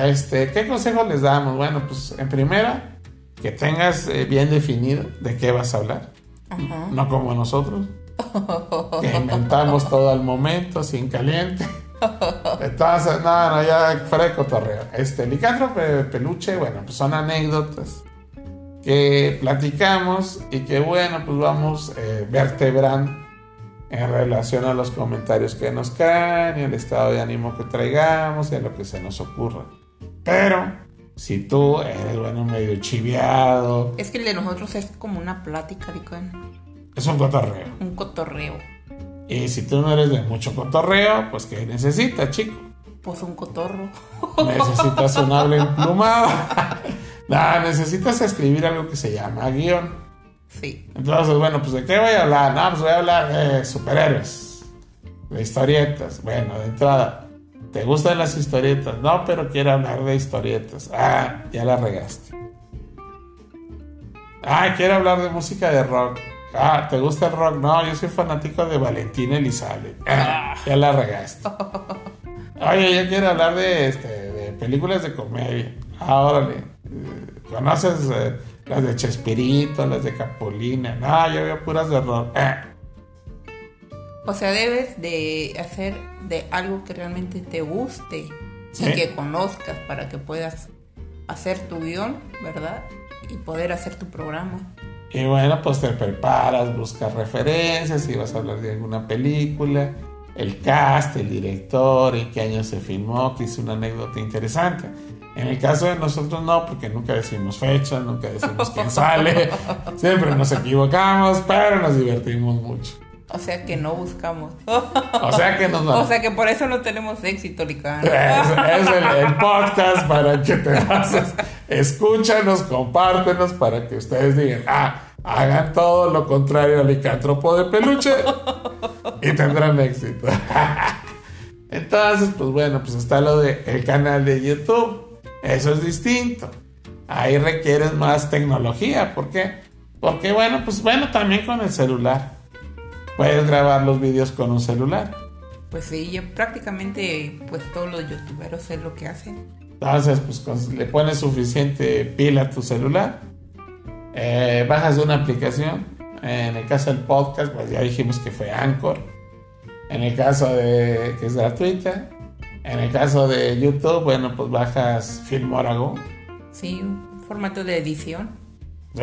Este, ¿qué consejo les damos? Bueno, pues en primera, que tengas eh, bien definido de qué vas a hablar. Ajá. No como nosotros, que inventamos todo al momento, sin caliente. Entonces, no, no, ya fuera de cotorreo. Este, licántrope peluche, bueno, pues son anécdotas que platicamos y que, bueno, pues vamos eh, vertebrando en relación a los comentarios que nos caen y el estado de ánimo que traigamos y a lo que se nos ocurra. Pero, si tú eres, bueno, medio chiviado, Es que el de nosotros es como una plática, Licán. Es un cotorreo. Un cotorreo. Y si tú no eres de mucho cotorreo, pues ¿qué necesitas, chico? Pues un cotorro. Necesitas un habla emplumado. no, necesitas escribir algo que se llama guion. Sí. Entonces, bueno, pues ¿de qué voy a hablar? No, pues voy a hablar de superhéroes, de historietas. Bueno, de entrada, ¿te gustan las historietas? No, pero quiero hablar de historietas. Ah, ya la regaste. Ah, quiero hablar de música de rock. Ah, ¿te gusta el rock? No, yo soy fanático de Valentín Elizalde. Ah, ya la regaste. Oye, yo quiero hablar de, este, de películas de comedia. Ah, órale. Eh, ¿Conoces eh, las de Chespirito, las de Capulina? No, yo veo puras de horror. Ah, O sea, debes de hacer de algo que realmente te guste Sí. y que conozcas para que puedas hacer tu guion, ¿verdad? Y poder hacer tu programa. Y bueno, pues te preparas, buscas referencias, si vas a hablar de alguna película, el cast, el director, en qué año se filmó, que hizo una anécdota interesante. En el caso de nosotros no, porque nunca decimos fechas, nunca decimos quién sale, siempre nos equivocamos, pero nos divertimos mucho. O sea que no buscamos. O sea que nos O sea que por eso no tenemos éxito, Licán. Es, es el, el podcast para que te pases. Escúchanos, compártenos para que ustedes digan, ah, hagan todo lo contrario al licántropo de peluche y tendrán éxito. Entonces, pues bueno, pues está lo de el canal de YouTube. Eso es distinto. Ahí requieres más tecnología. ¿Por qué? Porque bueno, pues bueno, también con el celular. Puedes grabar los vídeos con un celular. Pues sí, yo prácticamente, pues todos los youtuberos es lo que hacen. Entonces, pues le pones suficiente pila a tu celular, eh, bajas de una aplicación. En el caso del podcast, pues ya dijimos que fue Anchor. En el caso de que es gratuita. En el caso de YouTube, bueno, pues bajas Filmora Go. Sí, un formato de edición. Sí.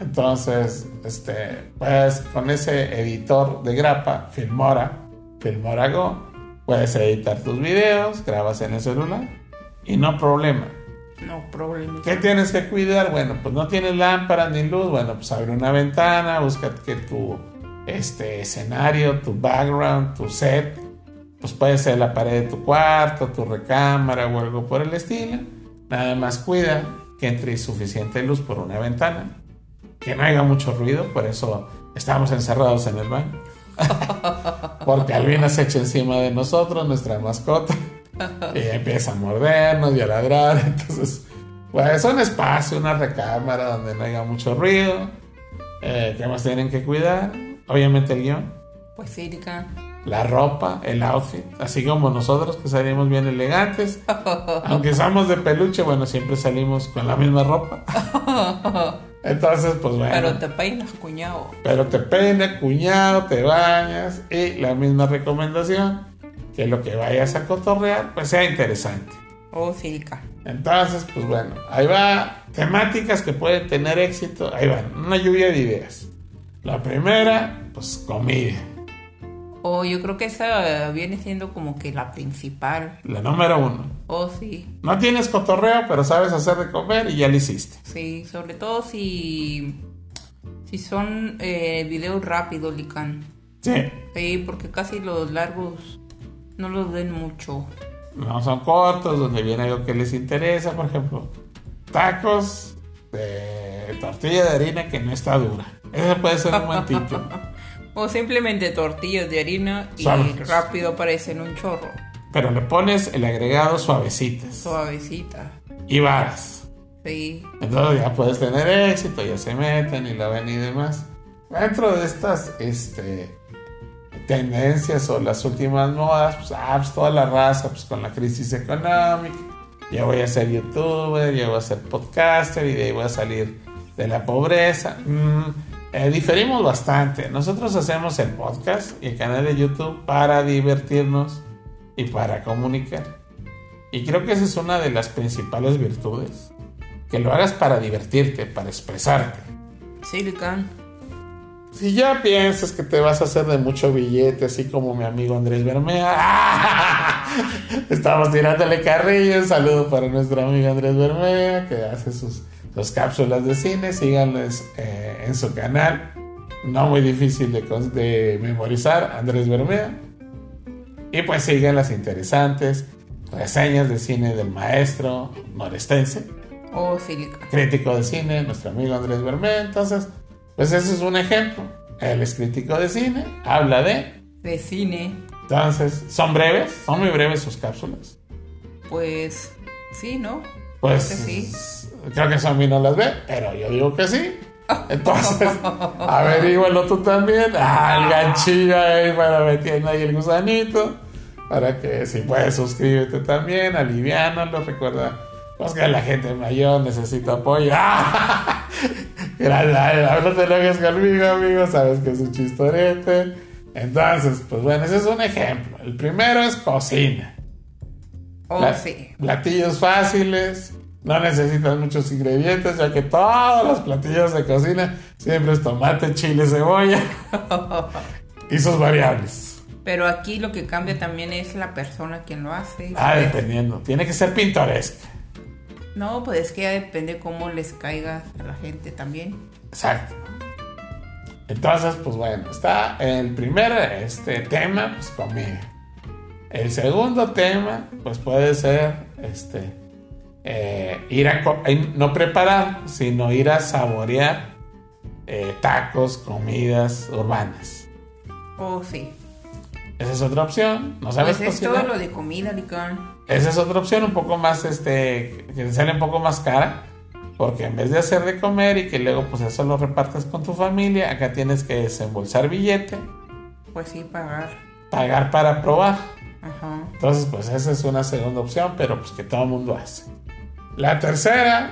Entonces, este, pues con ese editor de grapa, Filmora, Filmora Go, puedes editar tus videos, grabas en el celular y no problema. No problema. ¿Qué tienes que cuidar? Bueno, pues no tienes lámpara ni luz. Bueno, pues abre una ventana, busca que tu este, escenario, tu background, tu set, pues puede ser la pared de tu cuarto, tu recámara o algo por el estilo. Nada más cuida que entre suficiente luz por una ventana, que no haya mucho ruido, por eso estamos encerrados en el baño. Porque Albina se echa encima de nosotros, nuestra mascota. Y empieza a mordernos y a ladrar. Entonces, pues un espacio, una recámara donde no haya mucho ruido. Eh, ¿Qué más tienen que cuidar? Obviamente el guion, Pues sí, Licán. la ropa, el outfit. Así como nosotros que salimos bien elegantes. Aunque somos de peluche, bueno, siempre salimos con la misma ropa. Entonces, pues bueno. Pero te peinas, cuñado. Pero te peinas, cuñado, te bañas y la misma recomendación, que lo que vayas a cotorrear, pues sea interesante. Oh, sí, Licán. Entonces, pues bueno, ahí va temáticas que pueden tener éxito, ahí van, una lluvia de ideas. La primera, pues comida, Oh, yo creo que esa viene siendo como que la principal. la número uno. Oh, sí. No tienes cotorreo, pero sabes hacer de comer y ya lo hiciste. Sí, sobre todo si, si son eh, videos rápidos, Licán. Sí, Sí, porque casi los largos no los ven mucho. no son cortos, donde viene algo que les interesa, por ejemplo, tacos de tortilla de harina que no está dura. Ese puede ser un buen título. O simplemente tortillas de harina y Suaves. rápido aparecen un chorro. Pero le pones el agregado suavecitas Suavecita. y varas. Sí. Entonces ya puedes tener éxito, ya se meten y la ven y demás. Dentro de estas este, tendencias o las últimas modas, pues, ah, pues, toda la raza, pues con la crisis económica, ya voy a ser youtuber, ya voy a ser podcaster y de ahí voy a salir de la pobreza. Mm, eh, diferimos bastante. Nosotros hacemos el podcast y el canal de YouTube para divertirnos y para comunicar. Y creo que esa es una de las principales virtudes. Que lo hagas para divertirte, para expresarte. Silicon. Si ya piensas que te vas a hacer de mucho billete, así como mi amigo Andrés Bermea, estamos tirándole carrillo. Un saludo para nuestro amigo Andrés Bermea, que hace sus, sus cápsulas de cine. Síganles eh, en su canal. No muy difícil de, de memorizar, Andrés Bermea. Y pues sigan las interesantes reseñas de cine del maestro norestense. Oh, Silicon. Crítico de cine, nuestro amigo Andrés Bermea. Entonces, pues ese es un ejemplo. Él es crítico de cine, habla de... De cine. Entonces, ¿son breves? ¿Son muy breves sus cápsulas? Pues sí, ¿no? Pues sí. Creo que mí no las ve, pero yo digo que sí. Entonces, averígualo tú también. Ah, el ganchillo ahí para metiendo ahí el gusanito. Para que si puedes suscríbete también, aliviánalo, recuerda. Pues que la gente mayor necesita apoyo. Gracias, no te lo conmigo, amigo, sabes que es un chistorete. Entonces, pues bueno, ese es un ejemplo. El primero es cocina. Oh, sí. Platillos fáciles, no necesitas muchos ingredientes, ya que todos los platillos de cocina siempre es tomate, chile, cebolla y sus variables. Pero aquí lo que cambia también es la persona quien lo hace. Ah, dependiendo. Tiene que ser pintoresca. No, pues es que ya depende cómo les caiga a la gente también. Exacto. Entonces, pues bueno, está el primer este, tema, pues comida. El segundo tema, pues puede ser este, eh, ir a, no preparar, sino ir a saborear eh, tacos, comidas urbanas. Oh, sí. Esa es otra opción. ¿No sabes pues es todo lo de comida, Licón. Esa es otra opción, un poco más, este, que sale un poco más cara. Porque en vez de hacer de comer y que luego pues eso lo repartas con tu familia, acá tienes que desembolsar billete. Pues sí, pagar. Pagar para probar. Ajá. Entonces pues esa es una segunda opción, pero pues que todo el mundo hace. La tercera,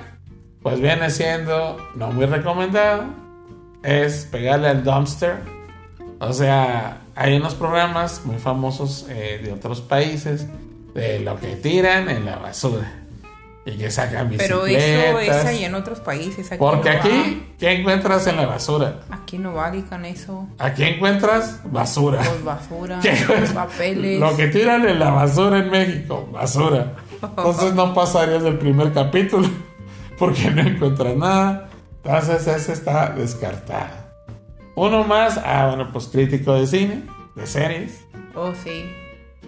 pues viene siendo no muy recomendado, es pegarle al dumpster. O sea, hay unos programas muy famosos eh, de otros países de lo que tiran en la basura y que sacan bicicletas. Pero eso es ahí en otros países. Aquí Porque no aquí, va. ¿qué encuentras en la basura? Aquí no valican eso. Aquí encuentras basura. Pues basura, ¿Qué papeles. Lo que tiran en la basura en México, basura. Entonces no pasarías del primer capítulo porque no encuentras nada. Entonces ese está descartado. Uno más, ah, bueno, pues crítico de cine, de series, Oh, sí.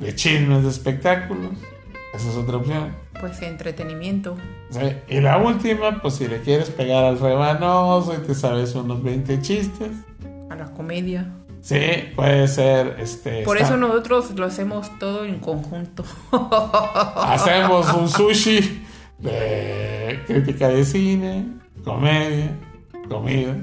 de chismes, de espectáculos. Esa es otra opción. Pues entretenimiento. ¿sí? Y la última, pues si le quieres pegar al rebanoso y te sabes unos 20 chistes. A la comedia. Sí, puede ser este. Por está- eso nosotros lo hacemos todo en conjunto. Hacemos un sushi de crítica de cine, comedia, comida.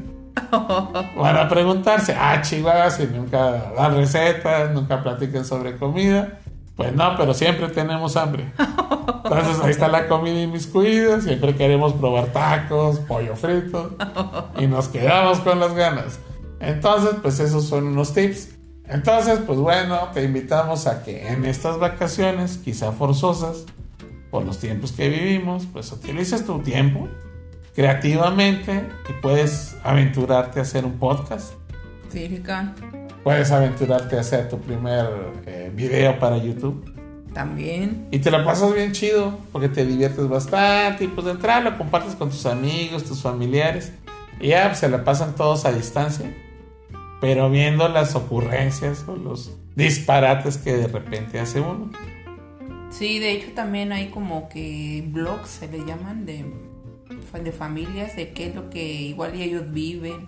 Van a preguntarse, ah, Chihuahua, si nunca dan recetas, nunca platican sobre comida. Pues no, pero siempre tenemos hambre. Entonces ahí está la comida inmiscuida, siempre queremos probar tacos, pollo frito y nos quedamos con las ganas. Entonces, pues esos son unos tips. Entonces, pues bueno, te invitamos a que en estas vacaciones, quizá forzosas, por los tiempos que vivimos, pues utilices tu tiempo creativamente y puedes aventurarte a hacer un podcast. Sí. Puedes aventurarte a hacer tu primer eh, video para YouTube. También. Y te la pasas bien chido, porque te diviertes bastante y pues de entrada lo compartes con tus amigos, tus familiares. Y ya pues, se la pasan todos a distancia, pero viendo las ocurrencias o los disparates que de repente hace uno. Sí, de hecho también hay como que blogs, se le llaman, de, de familias, de qué es lo que igual ellos viven,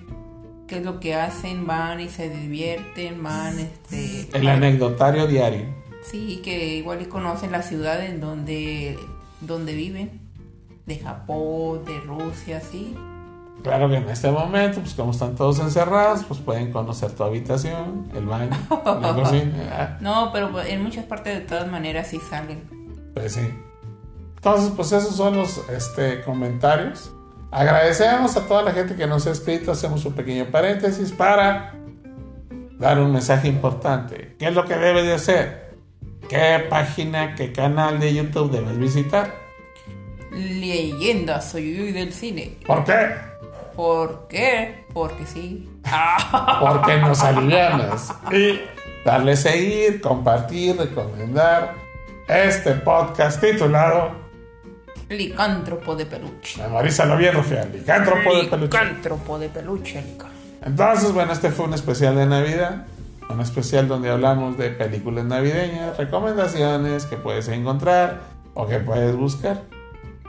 qué es lo que hacen, van y se divierten, van, este... El anecdotario diario. Sí, que igual y conocen la ciudad en donde, donde viven, de Japón, de Rusia, sí. Claro que en este momento, pues como están todos encerrados, pues pueden conocer tu habitación, el baño, la cocina. No, pero en muchas partes de todas maneras sí salen. Pues sí. Entonces, pues esos son los este, comentarios. Agradecemos a toda la gente que nos ha escrito. Hacemos un pequeño paréntesis para dar un mensaje importante. ¿Qué es lo que debes de hacer? ¿Qué página, qué canal de YouTube debes visitar? Leyendas soy del cine. ¿Por qué? ¿Por qué? Porque sí. Porque nos alivianas. Y darle seguir, compartir, recomendar este podcast titulado Licántropo de peluche. Memorízalo bien, Rufián. Licántropo de peluche. Licántropo de peluche. Entonces, bueno, este fue un especial de Navidad. Un especial donde hablamos de películas navideñas, recomendaciones que puedes encontrar o que puedes buscar.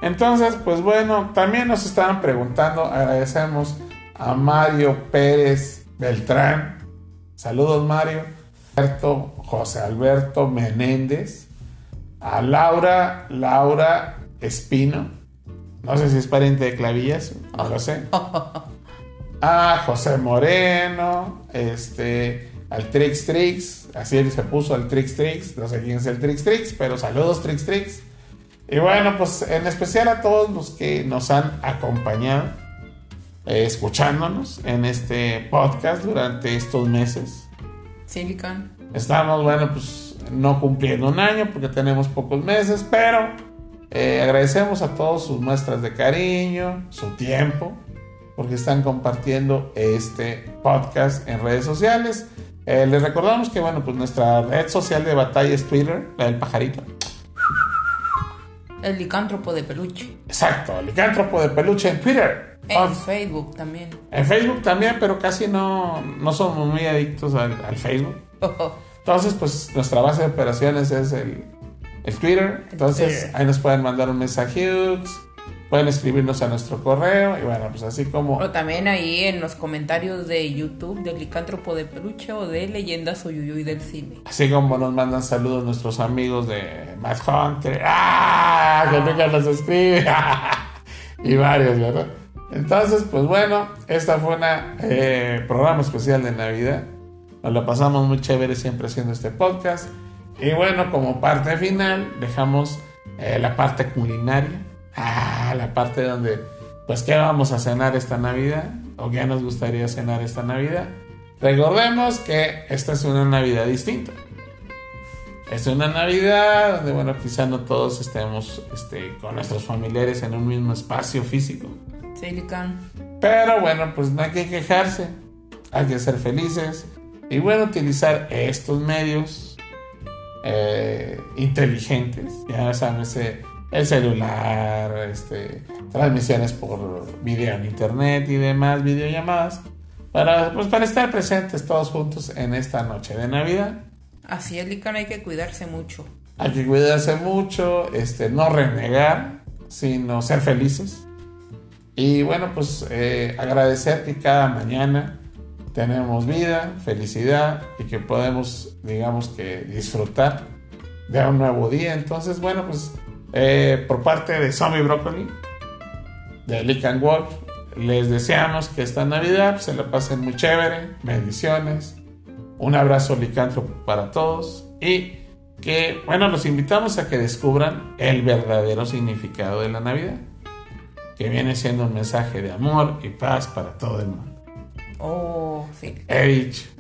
Entonces, pues bueno, también nos estaban preguntando, agradecemos a Mario Pérez Beltrán. Saludos, Mario. Alberto, José Alberto Menéndez. A Laura, Laura Espino. No sé si es pariente de Clavillas, no lo sé. A José Moreno, este, al Trix Trix, así él se puso al Trix Trix, no sé quién es el Trix Trix, pero saludos Trix Trix. Y bueno, pues en especial a todos los que nos han acompañado, eh, escuchándonos en este podcast durante estos meses. Silicon. Estamos, bueno, pues no cumpliendo un año porque tenemos pocos meses, pero eh, agradecemos a todos sus muestras de cariño, su tiempo, porque están compartiendo este podcast en redes sociales. Eh, les recordamos que, bueno, pues nuestra red social de batalla es Twitter, la del pajarito. El licántropo de peluche. Exacto, el licántropo de peluche en Twitter. En Facebook también. En Facebook también, pero casi no, no somos muy adictos al, al Facebook. Entonces, pues nuestra base de operaciones es el, el Twitter. Entonces, ahí nos pueden mandar un mensaje, pueden escribirnos a nuestro correo y bueno, pues así como... O también ahí en los comentarios de YouTube del licántropo de peluche o de leyendas o yuyuy del cine. Así como nos mandan saludos nuestros amigos de Matt Hunter. ¡Ah! Que nunca nos escribe. y varios, ¿verdad? Entonces, pues bueno, esta fue una eh, programa especial de Navidad. Nos la pasamos muy chévere siempre haciendo este podcast. Y bueno, como parte final, dejamos eh, la parte culinaria. Ah, la parte donde, pues, ¿qué vamos a cenar esta Navidad? ¿O qué nos gustaría cenar esta Navidad? Recordemos que esta es una Navidad distinta. Es una Navidad donde, bueno, quizá no todos estemos este, con nuestros familiares en un mismo espacio físico. Silicon. Pero bueno, pues no hay que quejarse. Hay que ser felices. Y bueno, utilizar estos medios eh, inteligentes. Ya sabes, el celular, este, transmisiones por video en internet y demás, videollamadas. Para, pues, para estar presentes todos juntos en esta noche de Navidad. Así es, Lican, hay que cuidarse mucho. Hay que cuidarse mucho, este, no renegar, sino ser felices. Y bueno, pues eh, agradecer que cada mañana tenemos vida, felicidad y que podemos, digamos que, disfrutar de un nuevo día. Entonces, bueno, pues eh, por parte de Zombie Broccoli, de Lick and Wolf, les deseamos que esta Navidad se la pasen muy chévere, bendiciones, un abrazo licántropo para todos y que, bueno, los invitamos a que descubran el verdadero significado de la Navidad que viene siendo un mensaje de amor y paz para todo el mundo. Oh, sí. He dicho.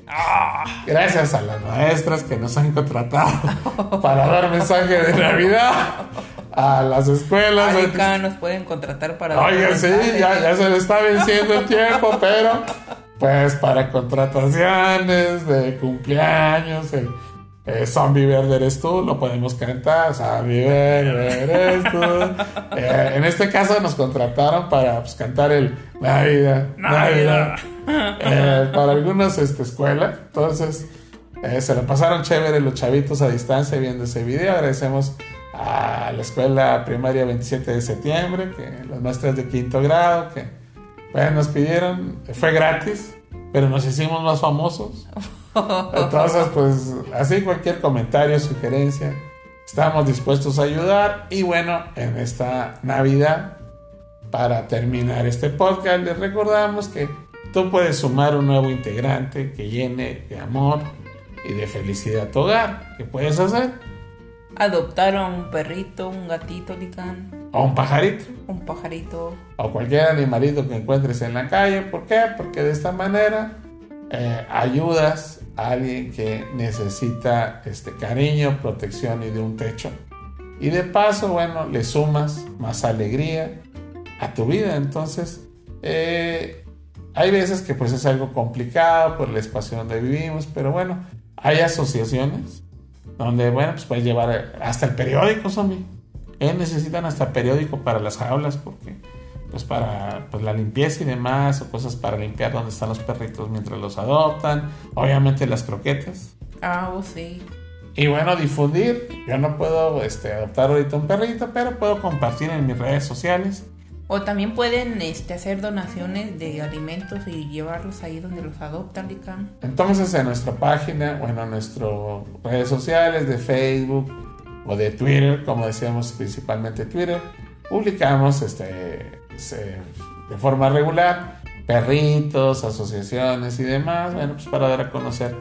Gracias a las maestras que nos han contratado para dar mensaje de Navidad a las escuelas. Acá nos pueden contratar para. Oye, sí, ya, ya se le está venciendo el tiempo, pero pues para contrataciones de cumpleaños, el, eh, Zombie Verde eres tú, lo podemos cantar, Zombie Verde eres tú. Eh, en este caso nos contrataron para pues, cantar el Navidad, Navidad, eh, para algunas este, escuelas. Entonces, eh, se lo pasaron chévere los chavitos a distancia viendo ese video. Agradecemos a la escuela primaria 27 de septiembre, que las maestras de quinto grado, que bueno, nos pidieron, fue gratis, pero nos hicimos más famosos. Entonces, pues así cualquier comentario, sugerencia, estamos dispuestos a ayudar. Y bueno, en esta Navidad, para terminar este podcast, les recordamos que tú puedes sumar un nuevo integrante que llene de amor y de felicidad tu hogar. ¿Qué puedes hacer? Adoptaron un perrito, un gatito, Licán. O un pajarito. Un pajarito. O cualquier animalito que encuentres en la calle. ¿Por qué? Porque de esta manera eh, ayudas a alguien que necesita este cariño, protección y de un techo. Y de paso, bueno, le sumas más alegría a tu vida. Entonces, eh, hay veces que pues es algo complicado por el espacio donde vivimos, pero bueno, hay asociaciones donde, bueno, pues puedes llevar hasta el periódico, zombie. Ellos necesitan hasta periódico para las jaulas porque pues para pues, la limpieza y demás o cosas para limpiar donde están los perritos mientras los adoptan, obviamente las croquetas. Ah, oh, sí. Y bueno, difundir. Yo no puedo este, adoptar ahorita un perrito, pero puedo compartir en mis redes sociales. O también pueden este, hacer donaciones de alimentos y llevarlos ahí donde los adoptan, Licam. Entonces en nuestra página, bueno, en nuestras redes sociales de Facebook o de Twitter, como decíamos principalmente Twitter, publicamos este, de forma regular perritos, asociaciones y demás, bueno, pues para dar a conocer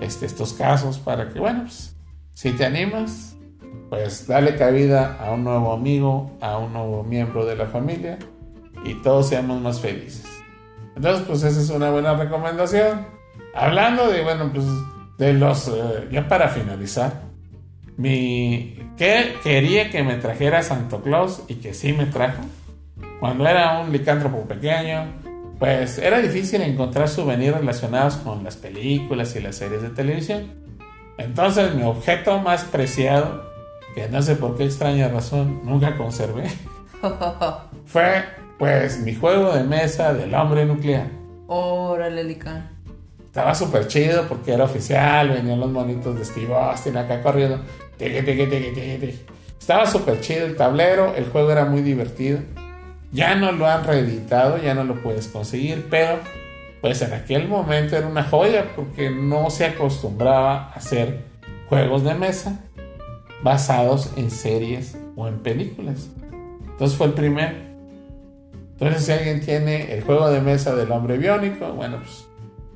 este, estos casos, para que, bueno, pues si te animas, pues dale cabida a un nuevo amigo, a un nuevo miembro de la familia y todos seamos más felices. Entonces, pues esa es una buena recomendación. Hablando de, bueno, pues de los, eh, ya para finalizar, mi, que quería que me trajera Santo Claus y que sí me trajo. Cuando era un licántropo pequeño, pues era difícil encontrar souvenirs relacionados con las películas y las series de televisión. Entonces mi objeto más preciado, que no sé por qué extraña razón nunca conservé, fue pues mi juego de mesa del hombre nuclear. Órale, Licán. Estaba súper chido porque era oficial, venían los monitos de Steve Austin acá corriendo. Estaba súper chido el tablero, el juego era muy divertido. Ya no lo han reeditado, ya no lo puedes conseguir, pero pues en aquel momento era una joya porque no se acostumbraba a hacer juegos de mesa basados en series o en películas. Entonces fue el primero. Entonces si alguien tiene el juego de mesa del hombre biónico, bueno, pues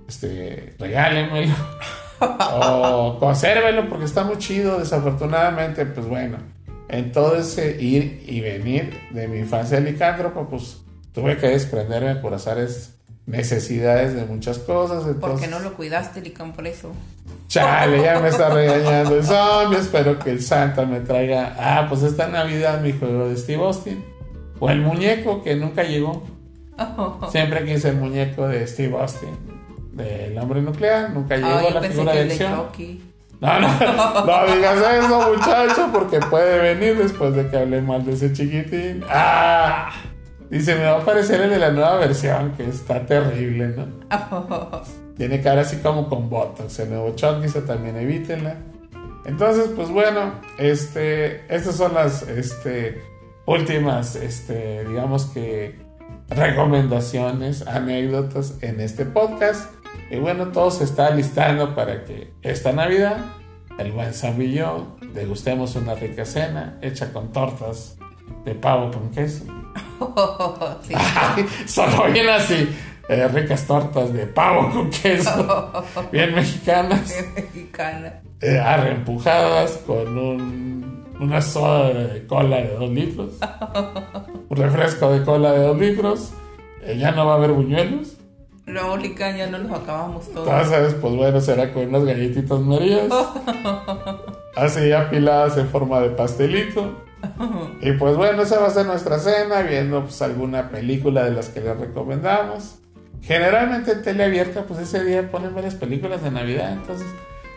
este, regálenmelo o consérvelo porque está muy chido. Desafortunadamente, pues bueno, en todo ese ir y venir de mi infancia de licántropo, pues tuve que desprenderme por azares necesidades de muchas cosas. Entonces... Porque no lo cuidaste, Licán, por eso. Chale, ya me está regañando el zombie. Espero que el Santa me traiga. Ah, pues esta Navidad mi juego de Steve Austin. O el muñeco que nunca llegó. Siempre quise el muñeco de Steve Austin. Del hombre nuclear. Nunca llegó la figura de acción. No, no, no digas eso, muchacho, porque puede venir después de que hable mal de ese chiquitín. ¡Ah! Dice, me va a aparecer el de la nueva versión, que está terrible, ¿no? Tiene cara así como con botox. El nuevo Chuck dice también evítenla. Entonces, pues bueno, este, estas son las este, últimas, este, digamos que, recomendaciones, anécdotas en este podcast. Y bueno, todo se está listando para que esta Navidad, el buen Sam y yo, degustemos una rica cena hecha con tortas de pavo con queso. solo bien así. Eh, ricas tortas de pavo con queso. bien mexicanas. Bien mexicanas. Eh, arreempujadas con un, una soda de cola de dos litros. un refresco de cola de dos litros. Eh, ya no va a haber buñuelos. No, Lican, ya no los acabamos todos. Entonces, pues bueno, será con unas galletitas marías. así apiladas en forma de pastelito. Y pues bueno, esa va a ser nuestra cena, viendo pues alguna película de las que les recomendamos. Generalmente en tele abierta, pues ese día ponen varias películas de Navidad, entonces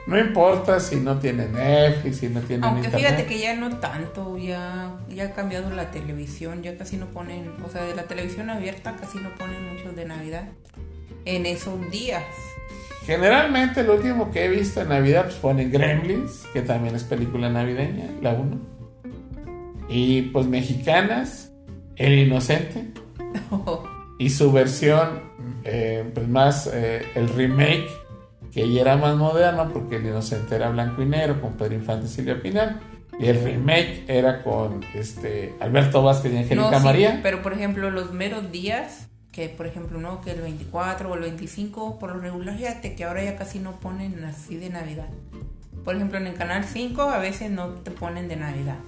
no importa si no tienen Netflix, si no tienen Aunque fíjate que ya no tanto, ya, ya ha cambiado la televisión, ya casi no ponen, o sea, de la televisión abierta casi no ponen muchos de Navidad en esos días. Generalmente lo último que he visto en Navidad pues ponen Gremlins, que también es película navideña, la 1. Y pues mexicanas, El Inocente. y su versión, eh, pues más eh, el remake, que ya era más moderno porque El Inocente era blanco y negro con Pedro Infante y Silvia Pinal. Y el remake era con este Alberto Vázquez y Angélica María. Pero por ejemplo, los meros días que por ejemplo no que el 24 o el 25 por lo regular fíjate que ahora ya casi no ponen así de navidad Por ejemplo, en el canal 5 a veces no te ponen de Navidad.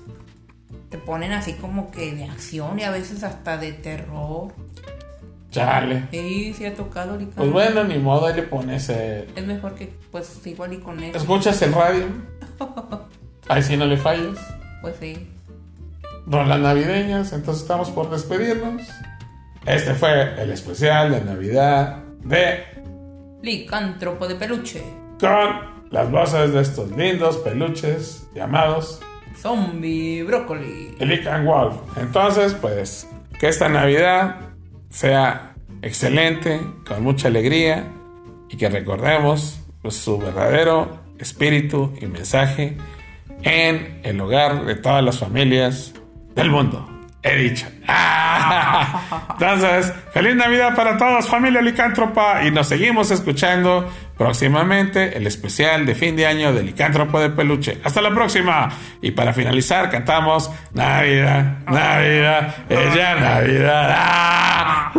Te ponen así como que de acción y a veces hasta de terror. Chale. Sí, sí ha tocado ahorita. Pues bueno, ni modo, ahí le pones. eh, Es mejor que, pues, igual y con eso. Escuchas el radio. Ahí sí no le falles. Pues sí. Rolas navideñas, entonces estamos por despedirnos. Este fue el especial de Navidad de Licántropo de peluche. con las voces de estos lindos peluches llamados Zombie brócoli. Lick Wolf. Entonces, pues, que esta Navidad sea excelente, con mucha alegría y que recordemos pues, su verdadero espíritu y mensaje en el hogar de todas las familias del mundo. He dicho. Entonces, feliz Navidad para todos, familia licántropa, y nos seguimos escuchando próximamente el especial de fin de año de Licántropo de Peluche. Hasta la próxima. Y para finalizar, cantamos Navidad, Navidad, ella Navidad. ¡Ah!